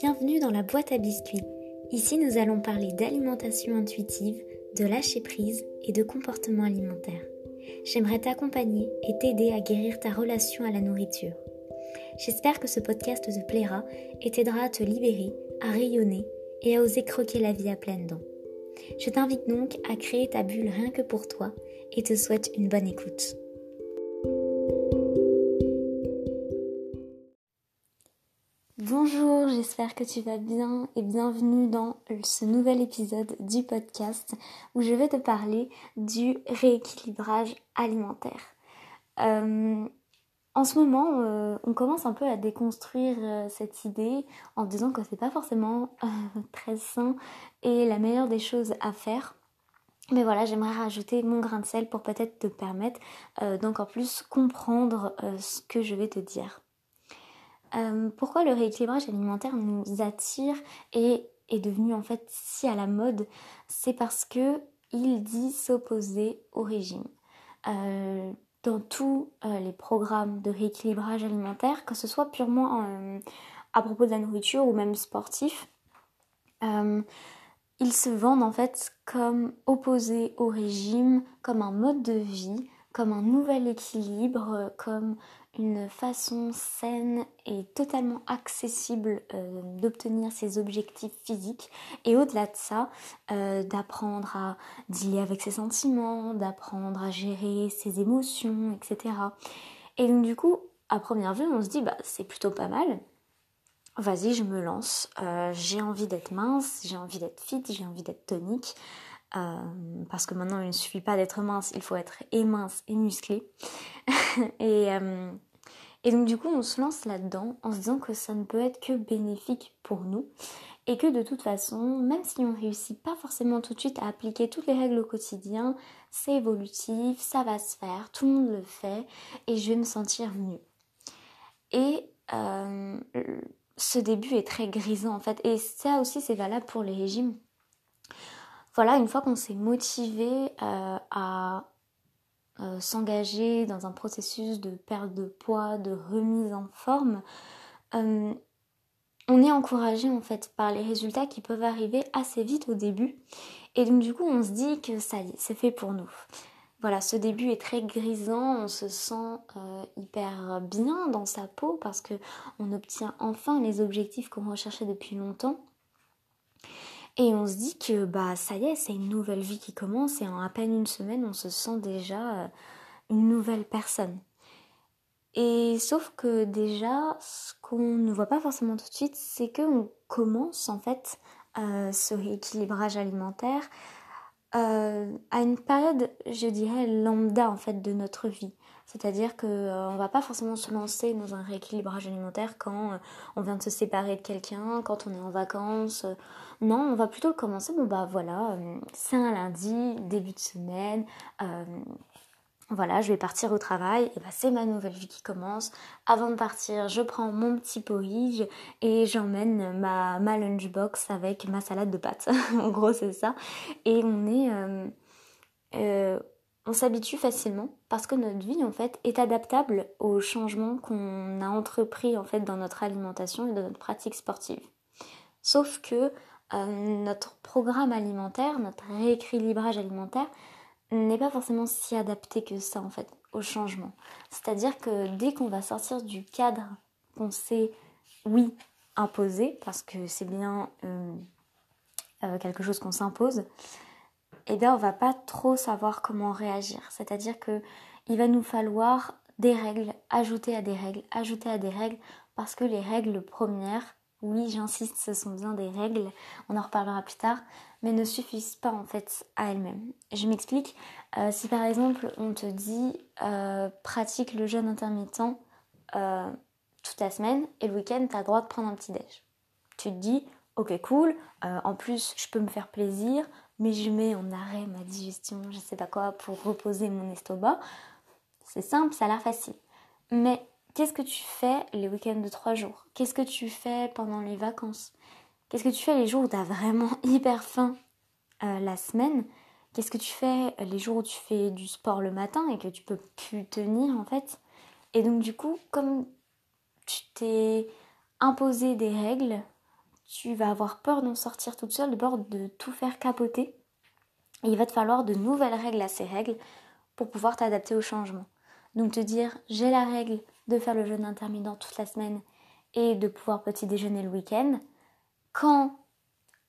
Bienvenue dans la boîte à biscuits. Ici, nous allons parler d'alimentation intuitive, de lâcher prise et de comportement alimentaire. J'aimerais t'accompagner et t'aider à guérir ta relation à la nourriture. J'espère que ce podcast te plaira et t'aidera à te libérer, à rayonner et à oser croquer la vie à pleines dents. Je t'invite donc à créer ta bulle rien que pour toi et te souhaite une bonne écoute. Bonjour, j'espère que tu vas bien et bienvenue dans ce nouvel épisode du podcast où je vais te parler du rééquilibrage alimentaire. Euh, en ce moment, euh, on commence un peu à déconstruire euh, cette idée en disant que c'est pas forcément très sain et la meilleure des choses à faire. Mais voilà, j'aimerais rajouter mon grain de sel pour peut-être te permettre d'encore plus comprendre ce que je vais te dire. Euh, pourquoi le rééquilibrage alimentaire nous attire et est devenu en fait si à la mode? C'est parce que il dit s'opposer au régime. Euh, dans tous euh, les programmes de rééquilibrage alimentaire, que ce soit purement à propos de la nourriture ou même sportif, ils se vendent en fait comme opposés au régime, comme un mode de vie, comme un nouvel équilibre, comme une façon saine et totalement accessible euh, d'obtenir ses objectifs physiques et au-delà de ça euh, d'apprendre à dealer avec ses sentiments, d'apprendre à gérer ses émotions, etc. Et donc du coup, à première vue, on se dit bah c'est plutôt pas mal. Vas-y, je me lance. Euh, j'ai envie d'être mince, j'ai envie d'être fit, j'ai envie d'être tonique. Parce que maintenant il ne suffit pas d'être mince, il faut être et mince et musclé. et, euh, et donc du coup on se lance là-dedans en se disant que ça ne peut être que bénéfique pour nous et que de toute façon, même si on réussit pas forcément tout de suite à appliquer toutes les règles au quotidien, c'est évolutif, ça va se faire, tout le monde le fait et je vais me sentir mieux. Et euh, ce début est très grisant en fait et ça aussi c'est valable pour les régimes. Voilà, une fois qu'on s'est motivé euh, à euh, s'engager dans un processus de perte de poids, de remise en forme, euh, on est encouragé en fait par les résultats qui peuvent arriver assez vite au début. Et donc du coup on se dit que ça y est, c'est fait pour nous. Voilà, ce début est très grisant, on se sent hyper bien dans sa peau parce que on obtient enfin les objectifs qu'on recherchait depuis longtemps. Et on se dit que bah ça y est, c'est une nouvelle vie qui commence et en à peine une semaine, on se sent déjà euh, une nouvelle personne. Et sauf que déjà, ce qu'on ne voit pas forcément tout de suite, c'est qu'on commence en fait euh, ce rééquilibrage alimentaire euh, à une période, je dirais, lambda en fait de notre vie. C'est-à-dire qu'on euh, ne va pas forcément se lancer dans un rééquilibrage alimentaire quand euh, on vient de se séparer de quelqu'un, quand on est en vacances. non, on va plutôt commencer, bon bah voilà, c'est un lundi, début de semaine, voilà, je vais partir au travail, et bah c'est ma nouvelle vie qui commence. Avant de partir, je prends mon petit porridge et j'emmène ma, ma lunchbox avec ma salade de pâtes. en gros, c'est ça. Et on est... On s'habitue facilement parce que notre vie en fait est adaptable aux changements qu'on a entrepris en fait dans notre alimentation et dans notre pratique sportive. Sauf que euh, notre programme alimentaire, notre rééquilibrage alimentaire, n'est pas forcément si adapté que ça en fait au changement. C'est-à-dire que dès qu'on va sortir du cadre qu'on s'est, oui, imposé, parce que c'est bien euh, euh, quelque chose qu'on s'impose, eh bien on va pas trop savoir comment réagir. C'est-à-dire que il va nous falloir des règles, ajouter à des règles, ajouter à des règles, parce que les règles premières, oui j'insiste, ce sont bien des règles, on en reparlera plus tard, mais ne suffisent pas en fait à elles-mêmes. Je m'explique, euh, si par exemple on te dit euh, pratique le jeûne intermittent euh, toute la semaine et le week-end tu as le droit de prendre un petit déj. Tu te dis ok cool, en plus je peux me faire plaisir, mais je mets en arrêt ma digestion, je sais pas quoi, pour reposer mon estomac. C'est simple, ça a l'air facile. Mais qu'est-ce que tu fais les week-ends de trois jours? Qu'est-ce que tu fais pendant les vacances? Qu'est-ce que tu fais les jours où tu as vraiment hyper faim euh, la semaine? Qu'est-ce que tu fais les jours où tu fais du sport le matin et que tu peux plus tenir en fait? Et donc du coup, comme tu t'es imposé des règles, tu vas avoir peur d'en sortir toute seule, de peur de tout faire capoter. Il va te falloir de nouvelles règles à ces règles pour pouvoir t'adapter au changement. Donc te dire, j'ai la règle de faire le jeûne intermittent toute la semaine et de pouvoir petit déjeuner le week-end. Quand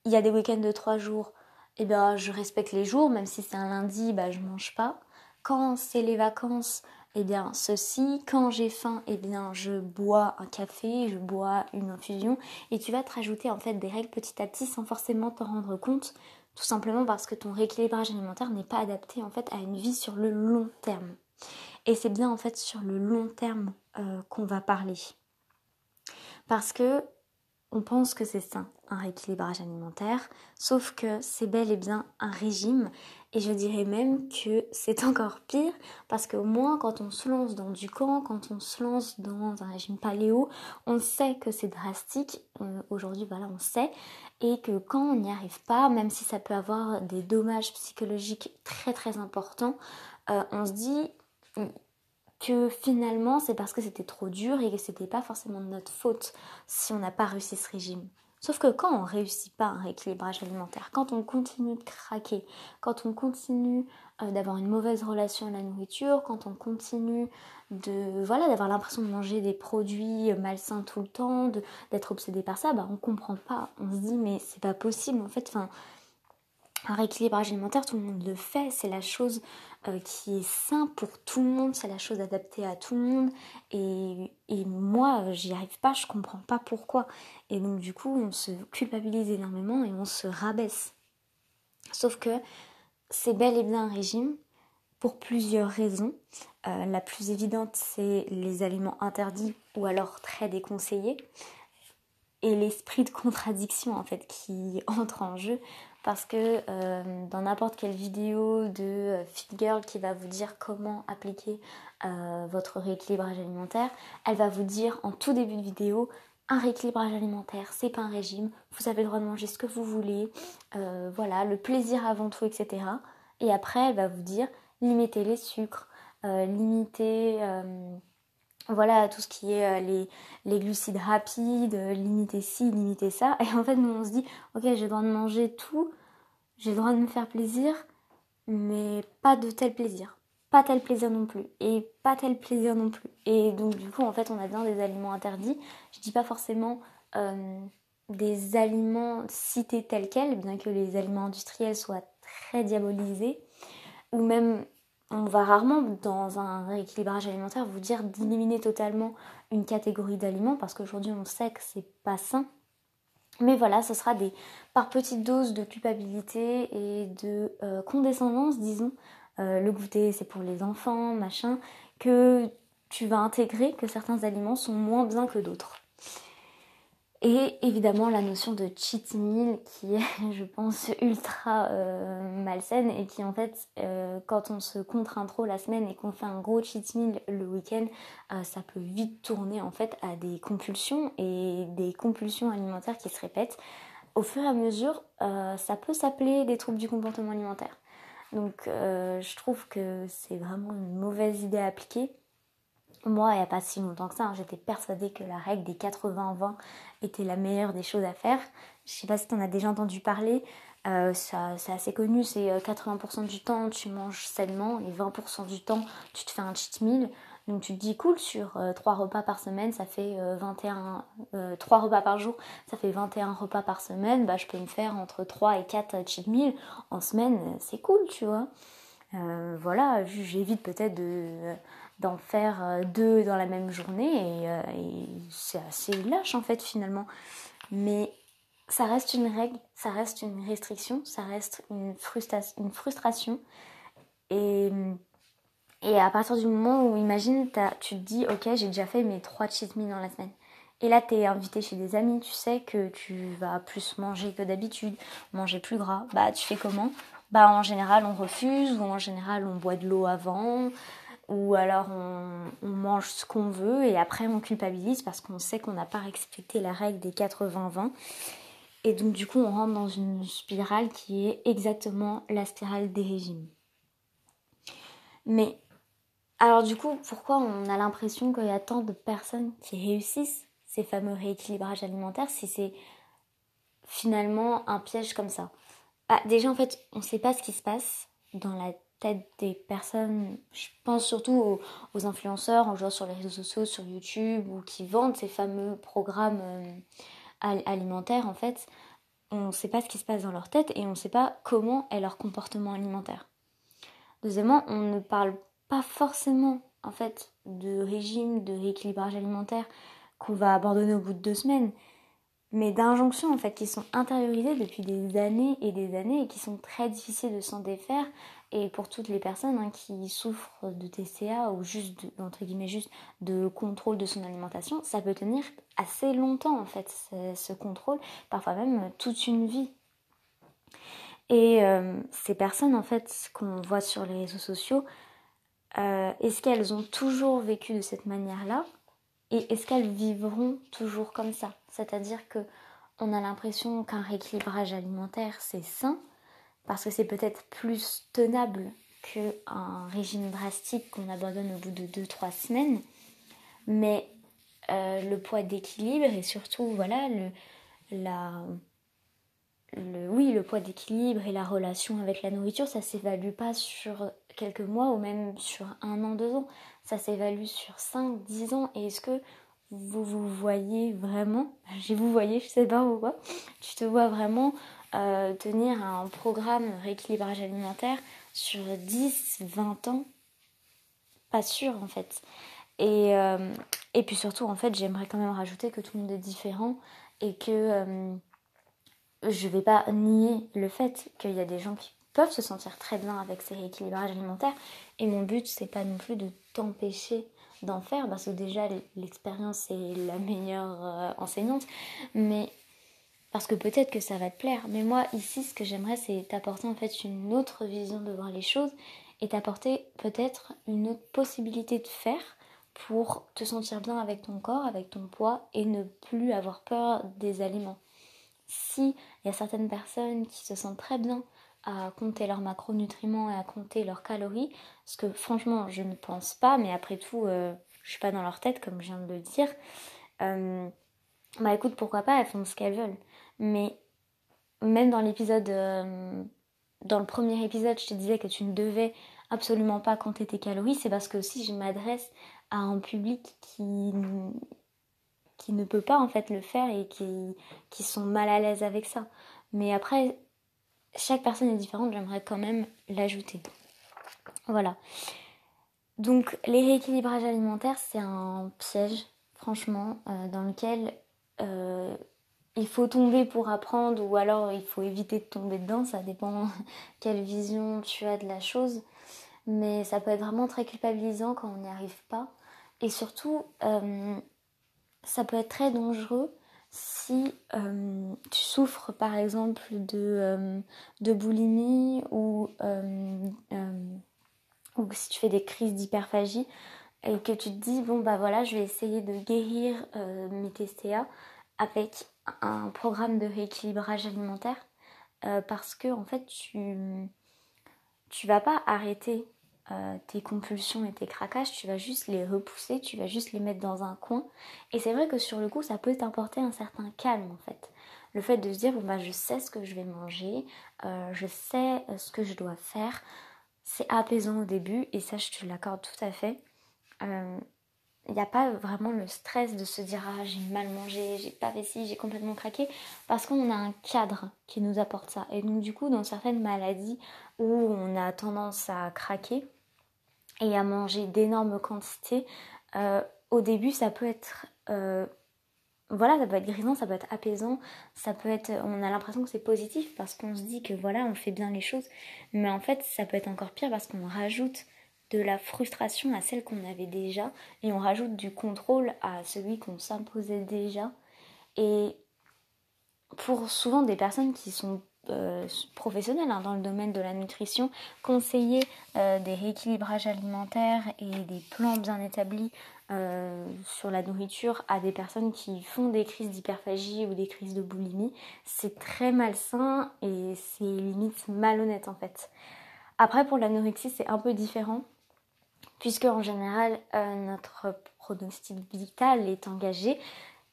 il y a des week-ends de trois jours, eh bien, je respecte les jours, même si c'est un lundi, bah, je mange pas. Quand c'est les vacances, eh bien, ceci. Quand j'ai faim, eh bien, je bois un café, je bois une infusion. Et tu vas te rajouter, en fait, des règles petit à petit sans forcément te rendre compte. Tout simplement parce que ton rééquilibrage alimentaire n'est pas adapté, en fait, à une vie sur le long terme. Et c'est bien, en fait, sur le long terme euh, qu'on va parler. Parce que on pense que c'est sain, un rééquilibrage alimentaire, sauf que c'est bel et bien un régime. Et je dirais même que c'est encore pire parce qu'au moins quand on se lance dans du camp, quand on se lance dans un régime paléo, on sait que c'est drastique. Euh, aujourd'hui, voilà, on sait. Et que quand on n'y arrive pas, même si ça peut avoir des dommages psychologiques très très importants, euh, on se dit que finalement c'est parce que c'était trop dur et que c'était pas forcément de notre faute si on n'a pas réussi ce régime. Sauf que quand on réussit pas un rééquilibrage alimentaire, quand on continue de craquer, quand on continue euh, d'avoir une mauvaise relation à la nourriture, quand on continue de voilà d'avoir l'impression de manger des produits malsains tout le temps, d'être obsédé par ça, bah on comprend pas. On se dit mais c'est pas possible en fait. Enfin, un rééquilibrage alimentaire, tout le monde le fait, c'est la chose euh, qui est sain pour tout le monde, c'est la chose adaptée à tout le monde. Et, moi, j'y arrive pas, je comprends pas pourquoi. Et donc du coup, on se culpabilise énormément et on se rabaisse. Sauf que c'est bel et bien un régime pour plusieurs raisons. Euh, la plus évidente, c'est les aliments interdits ou alors très déconseillés. Et l'esprit de contradiction en fait qui entre en jeu parce que euh, dans n'importe quelle vidéo de euh, Fit Girl qui va vous dire comment appliquer euh, votre rééquilibrage alimentaire, elle va vous dire en tout début de vidéo un rééquilibrage alimentaire, c'est pas un régime, vous avez le droit de manger ce que vous voulez, voilà, le plaisir avant tout, etc. Et après, elle va vous dire limitez les sucres, limitez voilà tout ce qui est les, les, glucides rapides, limiter ci, limiter ça. Et en fait, nous on se dit, ok, j'ai le droit de manger tout, j'ai le droit de me faire plaisir, mais pas de tel plaisir. Pas tel plaisir non plus. Et pas tel plaisir non plus. Et donc du coup, en fait, on a bien des aliments interdits. Je dis pas forcément euh, des aliments cités tels quels, bien que les aliments industriels soient très diabolisés. Ou même, on va rarement dans un rééquilibrage alimentaire vous dire d'éliminer totalement une catégorie d'aliments, parce qu'aujourd'hui on sait que c'est pas sain. Mais voilà, ce sera des par petites doses de culpabilité et de euh, condescendance, disons. Euh, le goûter, c'est pour les enfants, machin, que tu vas intégrer que certains aliments sont moins bien que d'autres. Et évidemment la notion de cheat meal qui est, je pense, ultra euh, malsaine et qui en fait, euh, quand on se contraint trop la semaine et qu'on fait un gros cheat meal le week-end, euh, ça peut vite tourner en fait à des compulsions et des compulsions alimentaires qui se répètent. Au fur et à mesure, ça peut s'appeler des troubles du comportement alimentaire. Donc je trouve que c'est vraiment une mauvaise idée à appliquer moi, il n'y a pas si longtemps que ça, hein, j'étais persuadée que la règle des 80-20 était la meilleure des choses à faire. Je sais pas si tu en as déjà entendu parler. Euh, c'est assez connu, c'est 80% euh, du temps tu manges sainement et 20% du temps tu te fais un cheat meal. Donc tu te dis cool, sur 3 euh, repas par semaine, ça fait 21... 3 repas par jour, ça fait 21 repas par semaine. Bah je peux me faire entre 3 et 4 cheat meals en semaine, c'est cool, tu vois. voilà, j'évite peut-être de d'en faire euh, deux dans la même journée euh, et, c'est assez lâche en fait finalement. Mais ça reste une règle, ça reste une restriction, ça reste une, une frustration. Et, et à partir du moment où, imagine, tu te dis, ok, j'ai déjà fait mes trois cheat meals dans la semaine. Et là, tu es invité chez des amis, tu sais que tu vas plus manger que d'habitude, manger plus gras. Bah, tu fais comment? Bah, en général, on refuse, ou en général, on boit de l'eau avant, ou alors on, mange ce qu'on veut et après on culpabilise parce qu'on sait qu'on n'a pas respecté la règle des 80-20. Et donc du coup on rentre dans une spirale qui est exactement la spirale des régimes. Mais alors du coup pourquoi on a l'impression qu'il y a tant de personnes qui réussissent ces fameux rééquilibrages alimentaires si c'est finalement un piège comme ça? Ah, Déjà, en fait, on ne sait pas ce qui se passe dans la tête des personnes. Je pense surtout aux, influenceurs, en jouant sur les réseaux sociaux, sur YouTube, ou qui vendent ces fameux programmes euh, alimentaires, en fait. On ne sait pas ce qui se passe dans leur tête et on ne sait pas comment est leur comportement alimentaire. Deuxièmement, on ne parle pas forcément en fait de régime, de rééquilibrage alimentaire qu'on va abandonner au bout de deux semaines mais d'injonctions en fait qui sont intériorisées depuis des années et des années et qui sont très difficiles de s'en défaire et pour toutes les personnes hein, qui souffrent de TCA ou juste de, entre guillemets juste de contrôle de son alimentation ça peut tenir assez longtemps en fait ce, contrôle parfois même toute une vie. Et euh, ces personnes en fait qu'on voit sur les réseaux sociaux euh, est-ce qu'elles ont toujours vécu de cette manière là et est-ce qu'elles vivront toujours comme ça? C'est-à-dire que on a l'impression qu'un rééquilibrage alimentaire c'est sain parce que c'est peut-être plus tenable qu'un régime drastique qu'on abandonne au bout de 2-3 semaines. Mais euh, le poids d'équilibre et surtout voilà le, la, oui, le poids d'équilibre et la relation avec la nourriture, ça s'évalue pas sur quelques mois ou même sur un an, deux ans. Ça s'évalue sur 5, 10 ans. Et est-ce que vous vous voyez vraiment? Je vous voyez, je sais pas pourquoi. Tu te vois vraiment euh, tenir un programme rééquilibrage alimentaire sur 10, 20 ans Pas sûr en fait. Et, euh, et puis surtout, en fait, j'aimerais quand même rajouter que tout le monde est différent et que euh, je vais pas nier le fait qu'il y a des gens qui peuvent se sentir très bien avec ces rééquilibrages alimentaires. Et mon but, c'est pas non plus de t'empêcher d'en faire, parce que déjà, l'expérience est la meilleure euh, enseignante. Mais parce que peut-être que ça va te plaire. Mais moi, ici, ce que j'aimerais, c'est t'apporter en fait une autre vision de voir les choses et t'apporter peut-être une autre possibilité de faire pour te sentir bien avec ton corps, avec ton poids et ne plus avoir peur des aliments. Si il y a certaines personnes qui se sentent très bien à compter leurs macronutriments et à compter leurs calories, ce que franchement je ne pense pas, mais après tout euh, je suis pas dans leur tête comme je viens de le dire. Euh, bah écoute, pourquoi pas, elles font ce qu'elles veulent. Mais même dans l'épisode, euh, dans le premier épisode, je te disais que tu ne devais absolument pas compter tes calories, c'est parce que aussi je m'adresse à un public qui qui ne peut pas en fait le faire et qui, qui sont mal à l'aise avec ça. Mais après, chaque personne est différente, j'aimerais quand même l'ajouter. Voilà. Donc les rééquilibrages alimentaires, c'est un piège, franchement, euh, dans lequel euh, il faut tomber pour apprendre ou alors il faut éviter de tomber dedans, ça dépend quelle vision tu as de la chose. Mais ça peut être vraiment très culpabilisant quand on n'y arrive pas. Et surtout, euh, ça peut être très dangereux si euh, tu souffres par exemple de, euh, de boulimie ou, ou si tu fais des crises d'hyperphagie et que tu te dis bon bah voilà je vais essayer de guérir mes TCA avec un programme de rééquilibrage alimentaire parce que en fait tu tu vas pas arrêter euh, tes compulsions et tes craquages, tu vas juste les repousser, tu vas juste les mettre dans un coin. Et c'est vrai que sur le coup, ça peut t'apporter un certain calme en fait. Le fait de se dire, bon bah je sais ce que je vais manger, euh, je sais euh, ce que je dois faire, c'est apaisant au début et ça je te l'accorde tout à fait. Il n'y a pas vraiment le stress de se dire ah j'ai mal mangé, j'ai pas vessie, j'ai complètement craqué parce qu'on a un cadre qui nous apporte ça. Et donc du coup dans certaines maladies où on a tendance à craquer, et à manger d'énormes quantités, euh, au début ça peut être euh, voilà, ça peut être grisant, ça peut être apaisant, ça peut être on a l'impression que c'est positif parce qu'on se dit que voilà, on fait bien les choses, mais en fait, ça peut être encore pire parce qu'on rajoute de la frustration à celle qu'on avait déjà et on rajoute du contrôle à celui qu'on s'imposait déjà et pour souvent des personnes qui sont euh, professionnels hein, dans le domaine de la nutrition, conseiller euh, des rééquilibrages alimentaires et des plans bien établis euh, sur la nourriture à des personnes qui font des crises d'hyperphagie ou des crises de boulimie, c'est très malsain et c'est limite malhonnête en fait. Après pour l'anorexie c'est un peu différent puisque en général notre pronostic vital est engagé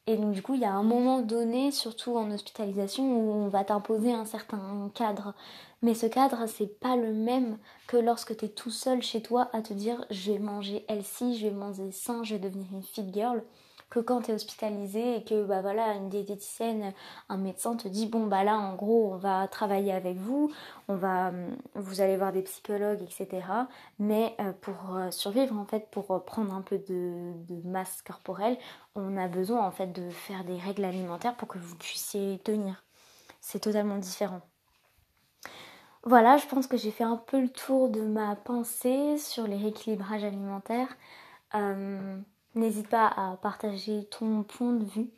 Et donc du coup, il y a un moment donné, surtout en hospitalisation, où on va t'imposer un certain cadre. Mais ce cadre, c'est pas le même que lorsque tu es tout seul chez toi à te dire je vais manger healthy, je vais manger sain, je vais devenir une fit girl que quand tu es hospitalisé et que bah voilà une diététicienne, un médecin te dit bon bah là en gros on va travailler avec vous, on va vous allez voir des psychologues etc. Mais euh, pour euh, survivre en fait pour prendre un peu de, masse corporelle, on a besoin en fait de faire des règles alimentaires pour que vous puissiez tenir. C'est totalement différent. Voilà, je pense que j'ai fait un peu le tour de ma pensée sur les rééquilibrages alimentaires. Euh, N'hésite pas à partager ton point de vue.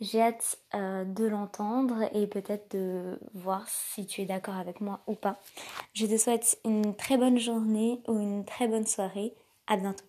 J'ai hâte euh, de l'entendre et peut-être de voir si tu es d'accord avec moi ou pas. Je te souhaite une très bonne journée ou une très bonne soirée. À bientôt.